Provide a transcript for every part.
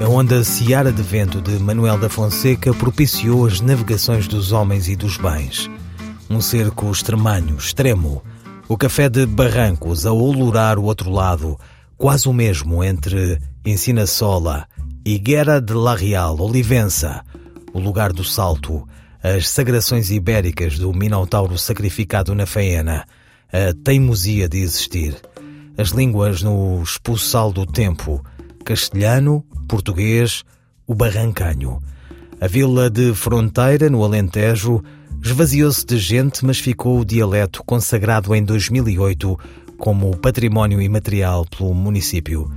A onda Seara de Vento de Manuel da Fonseca propiciou as navegações dos homens e dos bens. Um cerco extremanho, extremo. O café de Barrancos a olurar o outro lado, quase o mesmo entre Ensina-Sola e Guerra de La Real, Olivença, o lugar do salto, as sagrações ibéricas do Minotauro sacrificado na Faena, a teimosia de existir, as línguas no expulsal do tempo, castelhano, português, o Barrancanho. A vila de Fronteira, no Alentejo, esvaziou-se de gente, mas ficou o dialeto consagrado em 2008 como património imaterial pelo município.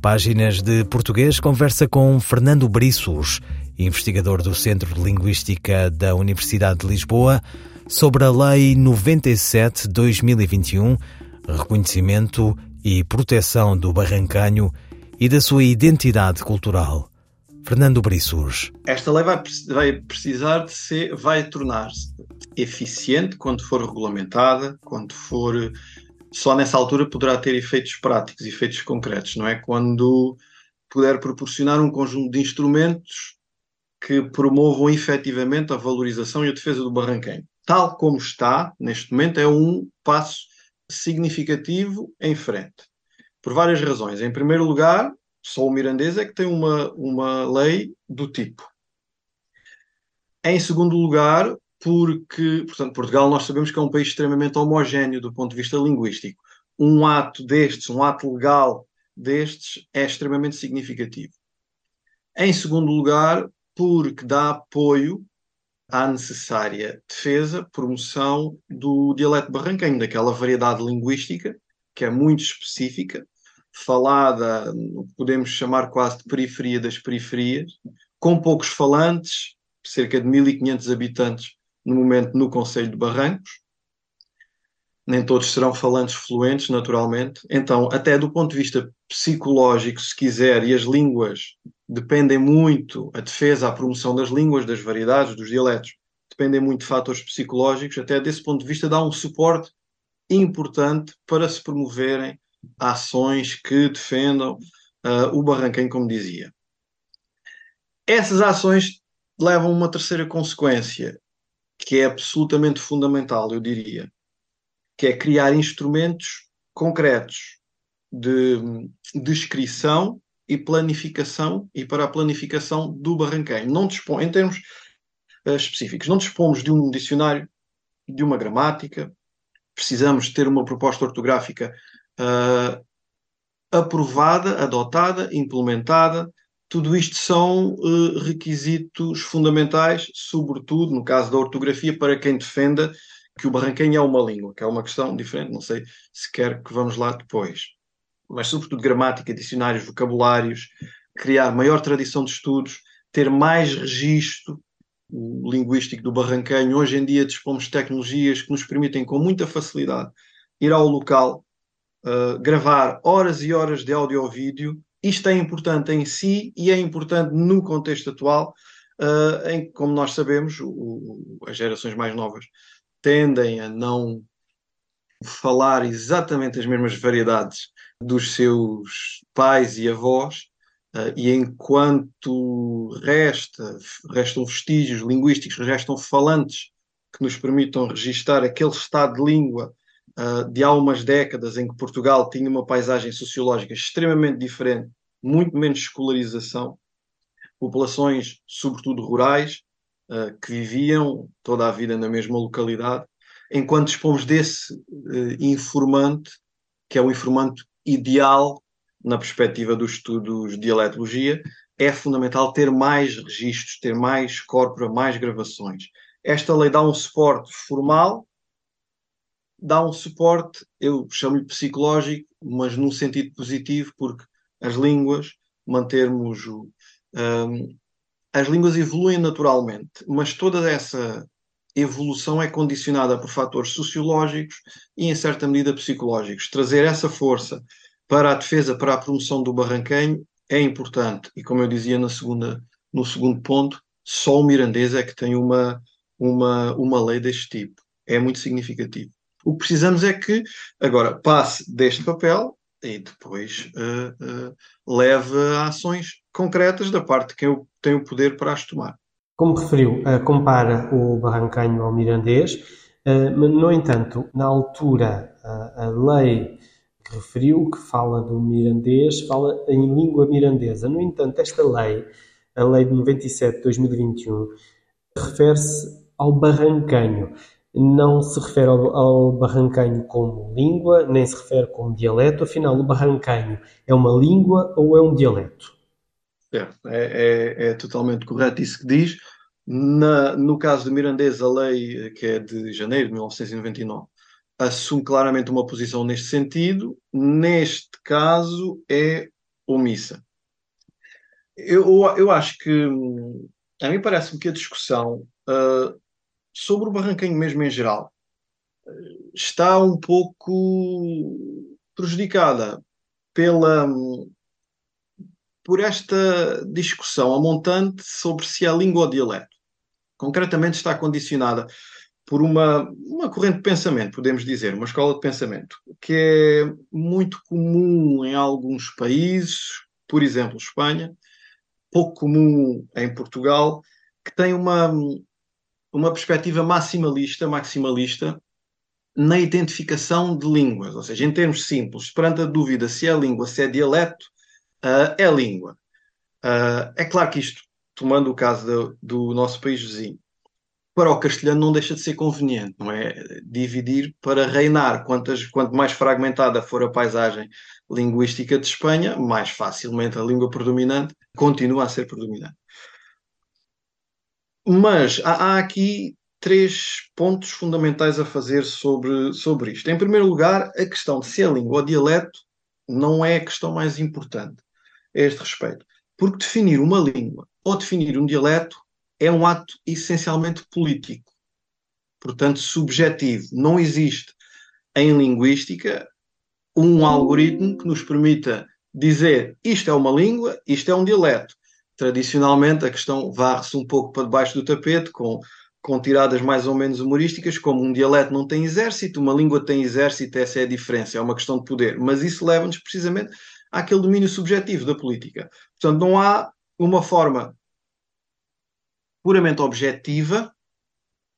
Páginas de Português conversa com Fernando Briços, investigador do Centro de Linguística da Universidade de Lisboa, sobre a Lei 97-2021, reconhecimento e proteção do Barrancanho e da sua identidade cultural. Fernando Briços. Esta lei vai, vai precisar de ser, vai tornar-se eficiente quando for regulamentada, quando for. Só nessa altura poderá ter efeitos práticos, efeitos concretos, não é? Quando puder proporcionar um conjunto de instrumentos que promovam efetivamente a valorização e a defesa do barranquenho. Tal como está, neste momento, é um passo significativo em frente por várias razões. Em primeiro lugar, só o mirandês é que tem uma, uma lei do tipo. Em segundo lugar, porque, portanto, Portugal nós sabemos que é um país extremamente homogéneo do ponto de vista linguístico. Um ato destes, um ato legal destes, é extremamente significativo. Em segundo lugar, porque dá apoio à necessária defesa, promoção do dialeto barranquenho, daquela variedade linguística que é muito específica falada, podemos chamar quase de periferia das periferias, com poucos falantes, cerca de 1.500 habitantes no momento no Conselho de Barrancos. Nem todos serão falantes fluentes, naturalmente. Então, até do ponto de vista psicológico, se quiser, e as línguas dependem muito, a defesa, a promoção das línguas, das variedades, dos dialetos, dependem muito de fatores psicológicos, até desse ponto de vista dá um suporte importante para se promoverem ações que defendam uh, o Barranquém, como dizia. Essas ações levam uma terceira consequência, que é absolutamente fundamental, eu diria, que é criar instrumentos concretos de descrição e planificação e para a planificação do barranqueiro. Não dispõe, em termos uh, específicos, não dispomos de um dicionário, de uma gramática, precisamos ter uma proposta ortográfica uh, aprovada, adotada, implementada. Tudo isto são uh, requisitos fundamentais, sobretudo no caso da ortografia, para quem defenda que o barranquenho é uma língua, que é uma questão diferente, não sei se quer que vamos lá depois. Mas, sobretudo, gramática, dicionários, vocabulários, criar maior tradição de estudos, ter mais registro linguístico do barranquenho. Hoje em dia dispomos de tecnologias que nos permitem, com muita facilidade, ir ao local, uh, gravar horas e horas de áudio ou vídeo. Isto é importante em si e é importante no contexto atual, uh, em que, como nós sabemos, o, as gerações mais novas tendem a não falar exatamente as mesmas variedades dos seus pais e avós, uh, e enquanto resta, restam vestígios linguísticos, restam falantes que nos permitam registar aquele estado de língua uh, de há umas décadas em que Portugal tinha uma paisagem sociológica extremamente diferente, muito menos escolarização, populações, sobretudo rurais, uh, que viviam toda a vida na mesma localidade, enquanto dispomos desse uh, informante, que é o informante ideal na perspectiva dos estudos de dialetologia, é fundamental ter mais registros, ter mais corpora, mais gravações. Esta lei dá um suporte formal dá um suporte, eu chamo-lhe psicológico, mas num sentido positivo, porque as línguas, mantermos o, um, as línguas evoluem naturalmente, mas toda essa evolução é condicionada por fatores sociológicos e, em certa medida, psicológicos. Trazer essa força para a defesa, para a promoção do barranquenho é importante. E, como eu dizia na segunda, no segundo ponto, só o mirandês é que tem uma, uma, uma lei deste tipo. É muito significativo. O que precisamos é que, agora, passe deste papel e depois uh, uh, leve a ações concretas da parte de quem tem o poder para as tomar. Como referiu, uh, compara o barrancanho ao mirandês, no entanto, na altura, a lei que referiu, que fala do mirandês, fala em língua mirandesa. No entanto, esta lei, a lei de 97 de 2021, refere-se ao barrancanho não se refere ao, ao barrancanho como língua, nem se refere como dialeto. Afinal, o barrancanho é uma língua ou é um dialeto? É, é, é totalmente correto isso que diz. Na, no caso do mirandês, a lei, que é de janeiro de 1999, assume claramente uma posição neste sentido. Neste caso, é omissa. Eu, eu acho que, a mim parece-me que a discussão uh, sobre o Barranquinho mesmo em geral, está um pouco prejudicada pela por esta discussão a montante sobre se é língua ou dialeto. Concretamente está condicionada por uma, uma corrente de pensamento, podemos dizer, uma escola de pensamento, que é muito comum em alguns países, por exemplo, Espanha, pouco comum em Portugal, que tem uma, uma perspectiva maximalista, maximalista na identificação de línguas, ou seja, em termos simples, perante a dúvida se é língua, se é dialeto, uh, é língua. Uh, é claro que isto, tomando o caso do, do nosso país vizinho, para o castelhano não deixa de ser conveniente, não é? Dividir para reinar. Quantas, quanto mais fragmentada for a paisagem linguística de Espanha, mais facilmente a língua predominante continua a ser predominante. Mas há, há aqui três pontos fundamentais a fazer sobre, sobre isto. Em primeiro lugar, a questão de se é língua ou dialeto não é a questão mais importante a este respeito. Porque definir uma língua ou definir um dialeto é um ato essencialmente político, portanto subjetivo. Não existe em linguística um algoritmo que nos permita dizer isto é uma língua, isto é um dialeto tradicionalmente a questão varre-se um pouco para debaixo do tapete, com, com tiradas mais ou menos humorísticas, como um dialeto não tem exército, uma língua tem exército, essa é a diferença, é uma questão de poder. Mas isso leva-nos precisamente àquele domínio subjetivo da política. Portanto, não há uma forma puramente objetiva,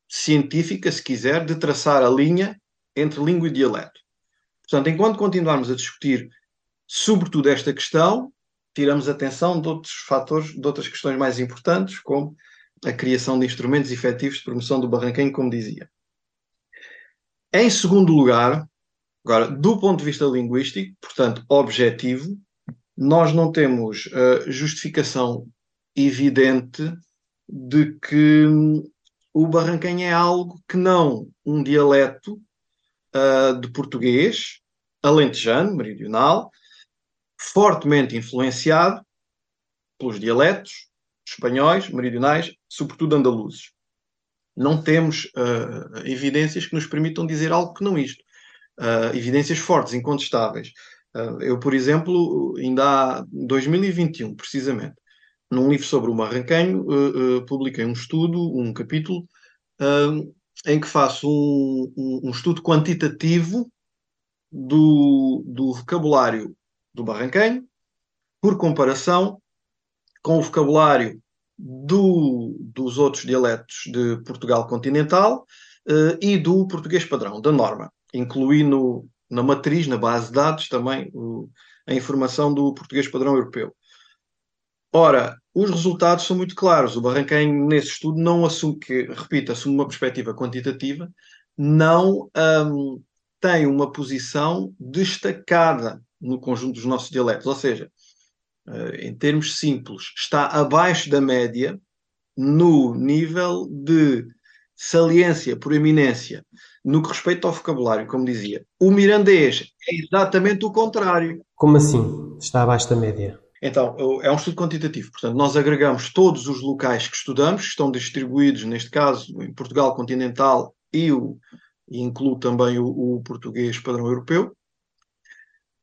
científica, se quiser, de traçar a linha entre língua e dialeto. Portanto, enquanto continuarmos a discutir sobretudo esta questão, tiramos atenção de outros fatores, de outras questões mais importantes, como a criação de instrumentos efetivos de promoção do barranquinho, como dizia. Em segundo lugar, agora, do ponto de vista linguístico, portanto, objetivo, nós não temos uh, justificação evidente de que o barranquinho é algo que não um dialeto uh, de português, alentejano, meridional, fortemente influenciado pelos dialetos espanhóis, meridionais, sobretudo andaluzes. Não temos uh, evidências que nos permitam dizer algo que não isto. Uh, evidências fortes, incontestáveis. Uh, eu, por exemplo, ainda há 2021, precisamente, num livro sobre o Marrancanho, publiquei um estudo, um capítulo, em que faço um, um, um estudo quantitativo do, do vocabulário do Barranquenho, por comparação com o vocabulário do, dos outros dialetos de Portugal continental uh, e do português padrão, da norma. Incluí no, na matriz, na base de dados, também o, a informação do português padrão europeu. Ora, os resultados são muito claros. O Barranquenho, nesse estudo, não assume que, repito, assume uma perspectiva quantitativa, não um, tem uma posição destacada no conjunto dos nossos dialetos. Ou seja, eh, em termos simples, está abaixo da média no nível de saliência, por eminência, no que respeita ao vocabulário, como dizia. O mirandês é exatamente o contrário. Como assim? Está abaixo da média? Então, é um estudo quantitativo. Portanto, nós agregamos todos os locais que estudamos, que estão distribuídos, neste caso, em Portugal continental e, o, e inclui também o, o português padrão europeu,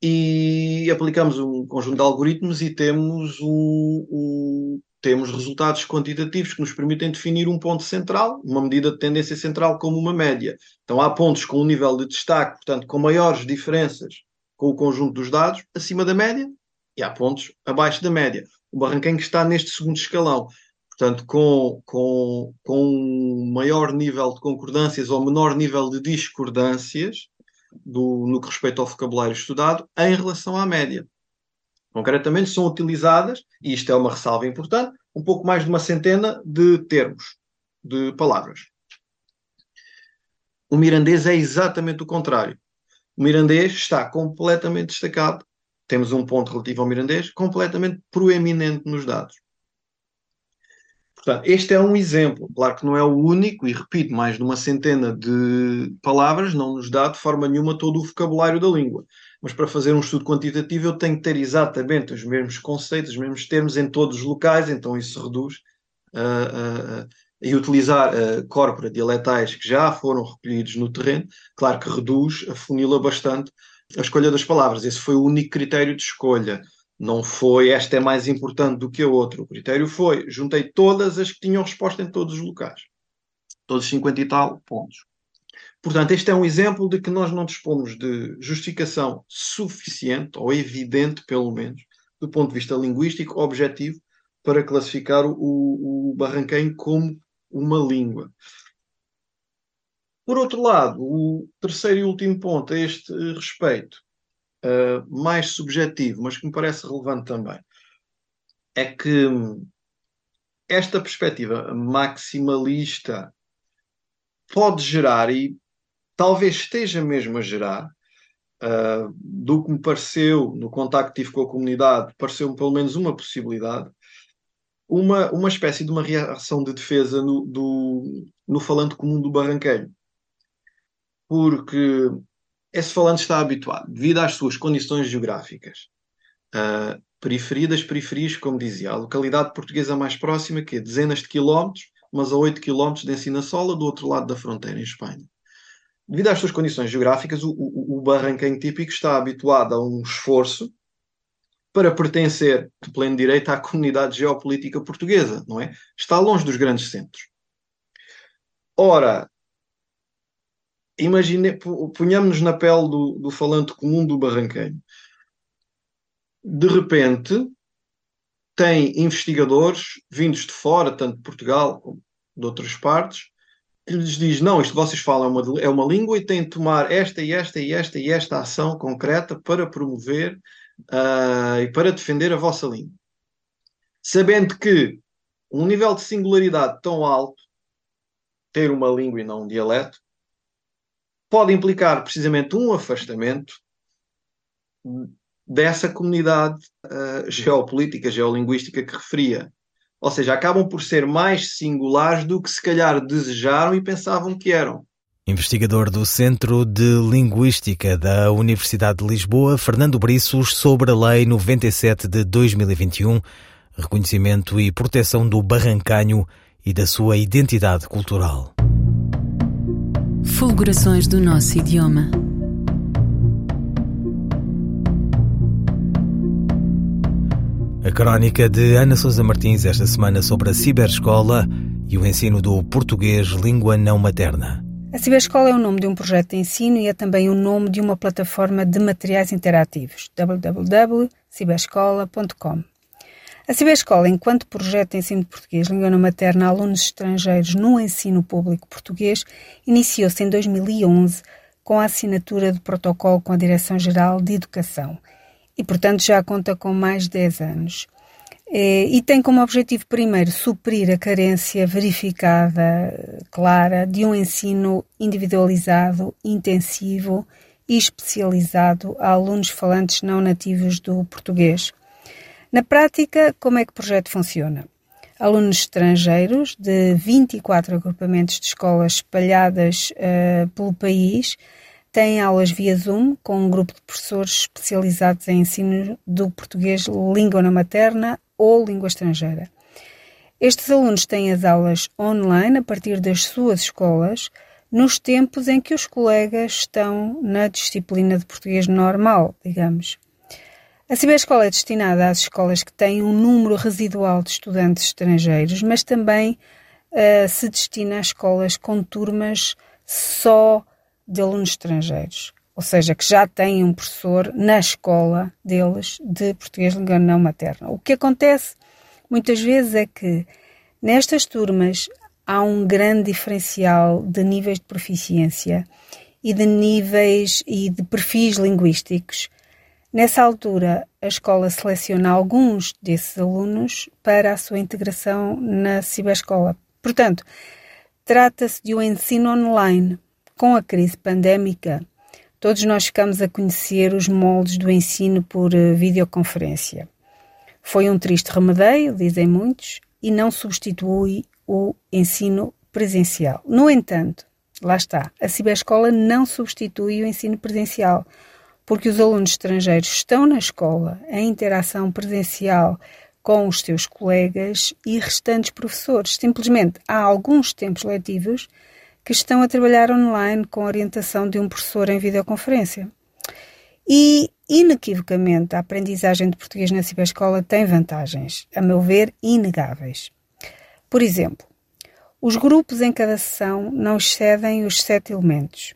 e aplicamos um conjunto de algoritmos e temos, o, temos resultados quantitativos que nos permitem definir um ponto central, uma medida de tendência central como uma média. Então há pontos com um nível de destaque, portanto, com maiores diferenças com o conjunto dos dados, acima da média, e há pontos abaixo da média. O Barranquenho está neste segundo escalão. Portanto, com, com, com um maior nível de concordâncias ou menor nível de discordâncias, do, no que respeita ao vocabulário estudado em relação à média. Concretamente, são utilizadas, e isto é uma ressalva importante, um pouco mais de uma centena de termos, de palavras. O mirandês é exatamente o contrário. O mirandês está completamente destacado. Temos um ponto relativo ao mirandês completamente proeminente nos dados. Portanto, este é um exemplo. Claro que não é o único, e repito, mais de uma centena de palavras não nos dá de forma nenhuma todo o vocabulário da língua. Mas para fazer um estudo quantitativo eu tenho que ter exatamente os mesmos conceitos, os mesmos termos em todos os locais, então isso reduz uh, uh, uh, e utilizar uh, corpora dialetais que já foram recolhidos no terreno, claro que reduz, afunila bastante a escolha das palavras. Esse foi o único critério de escolha. Não foi esta é mais importante do que a outra. O critério foi juntei todas as que tinham resposta em todos os locais. Todos 50 e tal pontos. Portanto, este é um exemplo de que nós não dispomos de justificação suficiente, ou evidente, pelo menos, do ponto de vista linguístico, objetivo, para classificar o, o como uma língua. Por outro lado, o terceiro e último ponto a este respeito uh, mais subjetivo, mas que me parece relevante também, é que esta perspectiva maximalista pode gerar, e talvez esteja mesmo a gerar, uh, do que me pareceu no contacto que tive com a comunidade, pareceu-me pelo menos uma possibilidade, uma, uma espécie de uma reação de defesa no, do, no falante comum do barranqueiro. Porque esse falante está habituado, devido às suas condições geográficas, uh, periferia das periferias, como dizia, a localidade portuguesa mais próxima, que é dezenas de quilómetros, mas a 8 quilómetros de Ensinasola, do outro lado da fronteira, em Espanha. Devido às suas condições geográficas, o, o, o típico está habituado a um esforço para pertencer de pleno direito à comunidade geopolítica portuguesa, não é? Está longe dos grandes centros. Ora, imagine, ponhamos-nos na pele do, do falante comum do barranqueiro. De repente, tem investigadores vindos de fora, tanto de Portugal como de outras partes, que lhes diz: não, isto vocês falam é uma, é uma língua e têm de tomar esta e esta e esta e esta ação concreta para promover uh, e para defender a vossa língua. Sabendo que um nível de singularidade tão alto, ter uma língua e não um dialeto, pode implicar precisamente um afastamento dessa comunidade uh, geopolítica, geolinguística que referia. Ou seja, acabam por ser mais singulares do que se calhar desejaram e pensavam que eram. Investigador do Centro de Linguística da Universidade de Lisboa, Fernando Briços, sobre a Lei 97 de 2021, reconhecimento e proteção do barrancanho e da sua identidade cultural. Fulgurações do nosso idioma. A crónica de Ana Sousa Martins esta semana sobre a ciberescola e o ensino do português língua não materna. A Ciberescola é o nome de um projeto de ensino e é também o nome de uma plataforma de materiais interativos, www.ciberescola.com. A Ciberescola, enquanto projeto de ensino de português língua materna a alunos estrangeiros no ensino público português, iniciou-se em 2011 com a assinatura do protocolo com a Direção-Geral de Educação e, portanto, já conta com mais de 10 anos. É, e tem como objetivo, primeiro, suprir a carência verificada, clara, de um ensino individualizado, intensivo e especializado a alunos falantes não nativos do português na prática, como é que o projeto funciona? Alunos estrangeiros de 24 agrupamentos de escolas espalhadas uh, pelo país têm aulas via Zoom com um grupo de professores especializados em ensino do português língua na materna ou língua estrangeira. Estes alunos têm as aulas online a partir das suas escolas, nos tempos em que os colegas estão na disciplina de português normal, digamos. A ciberescola é destinada às escolas que têm um número residual de estudantes estrangeiros, mas também uh, se destina a escolas com turmas só de alunos estrangeiros, ou seja, que já têm um professor na escola deles de português língua não materna. O que acontece muitas vezes é que nestas turmas há um grande diferencial de níveis de proficiência e de níveis e de perfis linguísticos. Nessa altura, a escola seleciona alguns desses alunos para a sua integração na ciberescola. Portanto, trata-se de um ensino online. Com a crise pandémica, todos nós ficamos a conhecer os moldes do ensino por eh, videoconferência. Foi um triste remedeio, dizem muitos, e não substitui o ensino presencial. No entanto, lá está, a ciberescola não substitui o ensino presencial, porque os alunos estrangeiros estão na escola, em interação presencial com os seus colegas e restantes professores. Simplesmente há alguns tempos letivos que estão a trabalhar online com a orientação de um professor em videoconferência. E, inequivocamente, a aprendizagem de português na ciberescola tem vantagens, a meu ver, inegáveis. Por exemplo, os grupos em cada sessão não excedem os sete elementos.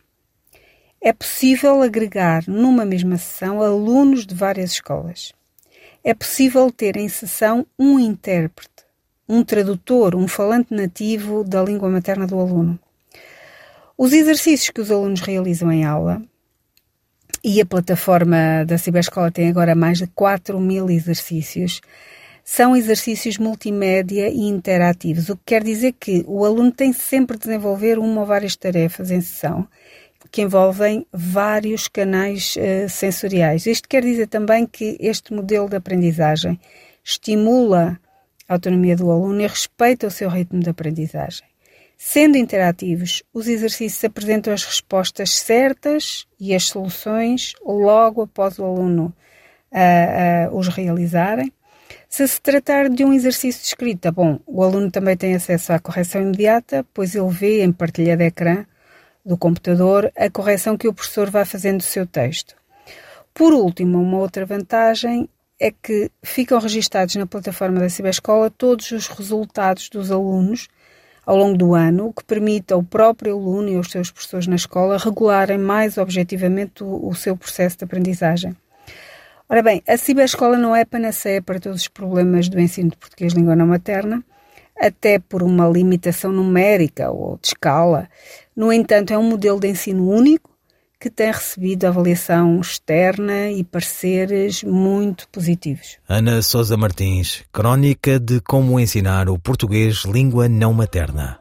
É possível agregar numa mesma sessão alunos de várias escolas. É possível ter em sessão um intérprete, um tradutor, um falante nativo da língua materna do aluno. Os exercícios que os alunos realizam em aula e a plataforma da Ciberescola tem agora mais de 4 mil exercícios. São exercícios multimédia e interativos, o que quer dizer que o aluno tem sempre de desenvolver uma ou várias tarefas em sessão que envolvem vários canais uh, sensoriais. Isto quer dizer também que este modelo de aprendizagem estimula a autonomia do aluno e respeita o seu ritmo de aprendizagem. Sendo interativos, os exercícios apresentam as respostas certas e as soluções logo após o aluno uh, uh, os realizarem. Se se tratar de um exercício de escrita, bom, o aluno também tem acesso à correção imediata, pois ele vê em partilha de ecrã do computador a correção que o professor vai fazendo do seu texto. Por último, uma outra vantagem é que ficam registados na plataforma da Ciberescola todos os resultados dos alunos ao longo do ano, o que permite ao próprio aluno e aos seus professores na escola regularem mais objetivamente o, o seu processo de aprendizagem. Ora bem, a ciberescola não é panaceia para todos os problemas do ensino de português língua não materna, até por uma limitação numérica ou de escala. No entanto, é um modelo de ensino único que tem recebido avaliação externa e pareceres muito positivos. Ana Sousa Martins, crónica de como ensinar o português língua não materna.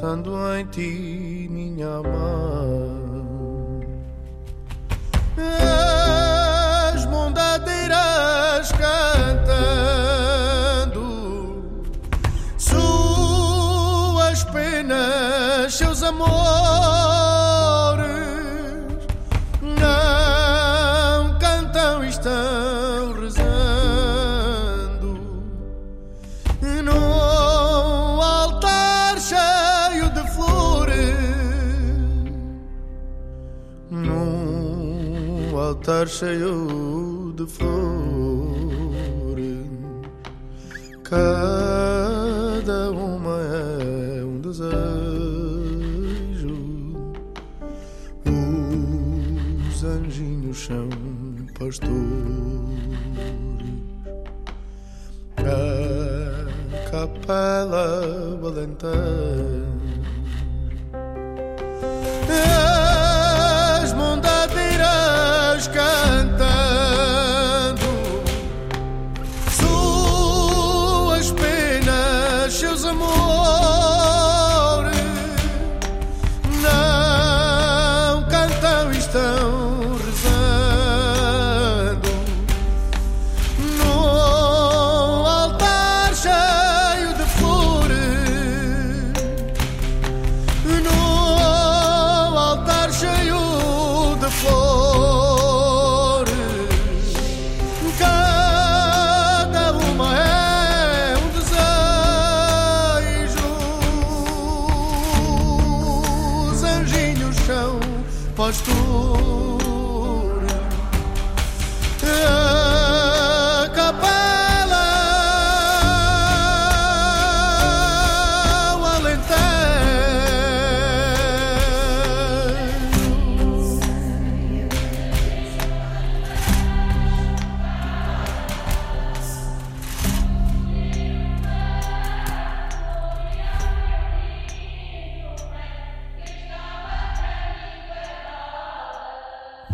Pensando em ti, minha amada. mondadeiras cantando suas penas, seus amores. Cheio de flores, cada uma é um desejo. Os os anjinhos são pastores. A capela valentã. Mondadeiras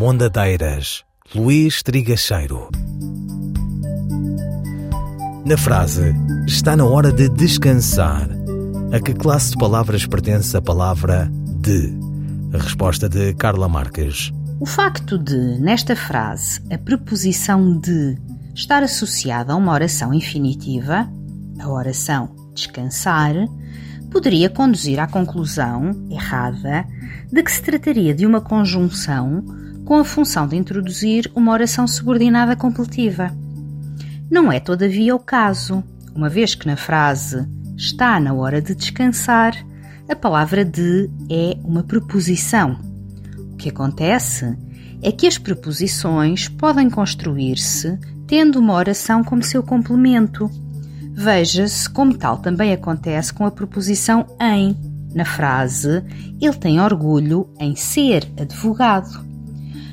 Mondadeiras, Luís Trigacheiro. Na frase Está na hora de descansar, a que classe de palavras pertence a palavra de? A resposta de Carla Marques. O facto de, nesta frase, a preposição de estar associada a uma oração infinitiva, a oração descansar, poderia conduzir à conclusão, errada, de que se trataria de uma conjunção com a função de introduzir uma oração subordinada completiva. Não é, todavia, o caso, uma vez que na frase está na hora de descansar, a palavra de é uma preposição. O que acontece é que as preposições podem construir-se tendo uma oração como seu complemento. Veja-se como tal também acontece com a preposição em. Na frase, ele tem orgulho em ser advogado.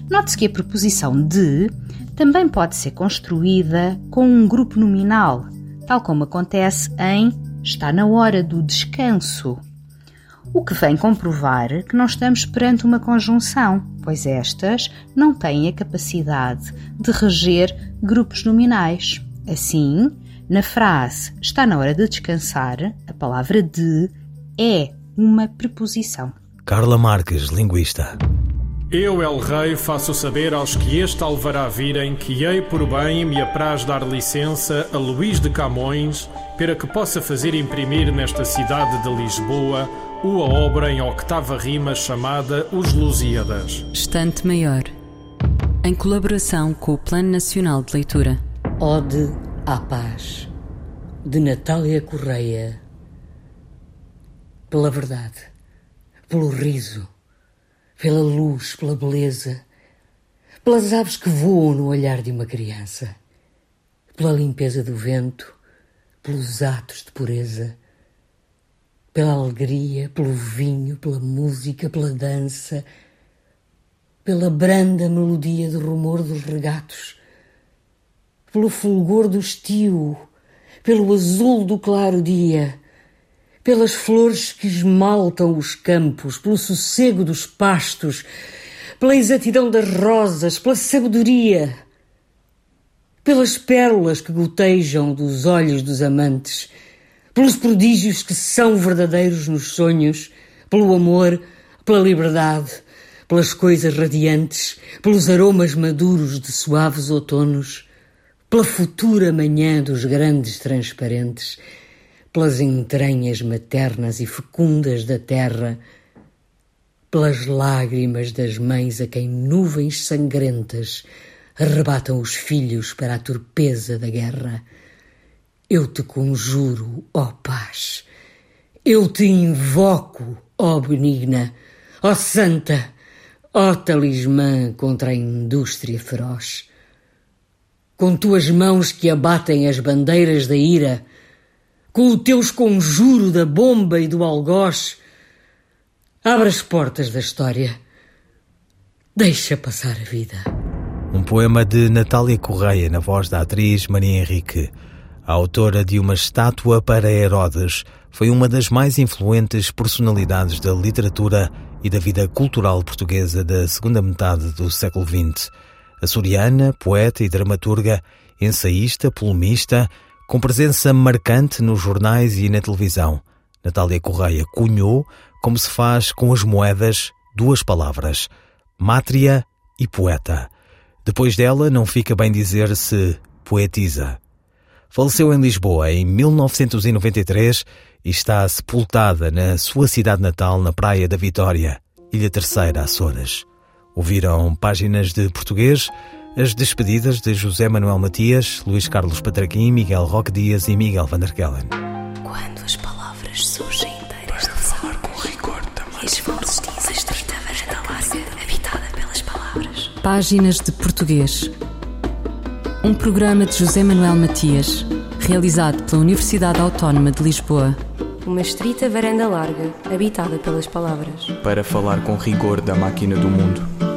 Note-se que a preposição de também pode ser construída com um grupo nominal, tal como acontece em está na hora do descanso. O que vem comprovar que não estamos perante uma conjunção, pois estas não têm a capacidade de reger grupos nominais. Assim, na frase está na hora de descansar, a palavra de é uma preposição. Carla Marques, linguista. Eu, El Rei, faço saber aos que este alvará virem que hei por bem me apraz dar licença a Luís de Camões para que possa fazer imprimir nesta cidade de Lisboa uma obra em octava rima chamada Os Lusíadas. Estante Maior. Em colaboração com o Plano Nacional de Leitura. Ode à Paz, de Natália Correia. Pela verdade, pelo riso, pela luz, pela beleza, pelas aves que voam no olhar de uma criança, pela limpeza do vento, pelos atos de pureza, pela alegria, pelo vinho, pela música, pela dança, pela branda melodia do rumor dos regatos, pelo fulgor do estio, pelo azul do claro dia, pelas flores que esmaltam os campos, pelo sossego dos pastos, pela exatidão das rosas, pela sabedoria, pelas pérolas que gotejam dos olhos dos amantes, pelos prodígios que são verdadeiros nos sonhos, pelo amor, pela liberdade, pelas coisas radiantes, pelos aromas maduros de suaves outonos, pela futura manhã dos grandes transparentes, pelas entranhas maternas e fecundas da terra, pelas lágrimas das mães a quem nuvens sangrentas arrebatam os filhos para a torpeza da guerra. Eu te conjuro, ó paz, eu te invoco, ó benigna, ó santa, ó talismã contra a indústria feroz. Com tuas mãos que abatem as bandeiras da ira, com o teus conjuro da bomba e do algoz, abre as portas da história. Deixa passar a vida. Um poema de Natália Correia, na voz da atriz Maria Henrique. A autora de uma estátua para Herodes foi uma das mais influentes personalidades da literatura e da vida cultural portuguesa da segunda metade do século XX. Açoriana, poeta e dramaturga, ensaísta, polemista, com presença marcante nos jornais e na televisão. Natália Correia cunhou, como se faz com as moedas, duas palavras: mátria e poeta. Depois dela, não fica bem dizer se poetisa. Faleceu em Lisboa em 1993 e está sepultada na sua cidade natal, na Praia da Vitória, Ilha Terceira, Açores. Ouviram páginas de português, as despedidas de José Manuel Matias, Luís Carlos Patraquim, Miguel Roque Dias e Miguel Van der Kellen. Quando as palavras surgem inteiras de falar com rigor também. Fontes dizem estreita varanda larga, habitada pelas palavras. Páginas de Português. Um programa de José Manuel Matias, realizado pela Universidade Autónoma de Lisboa. Uma estrita varanda larga, habitada pelas palavras. Para falar com rigor da máquina do mundo.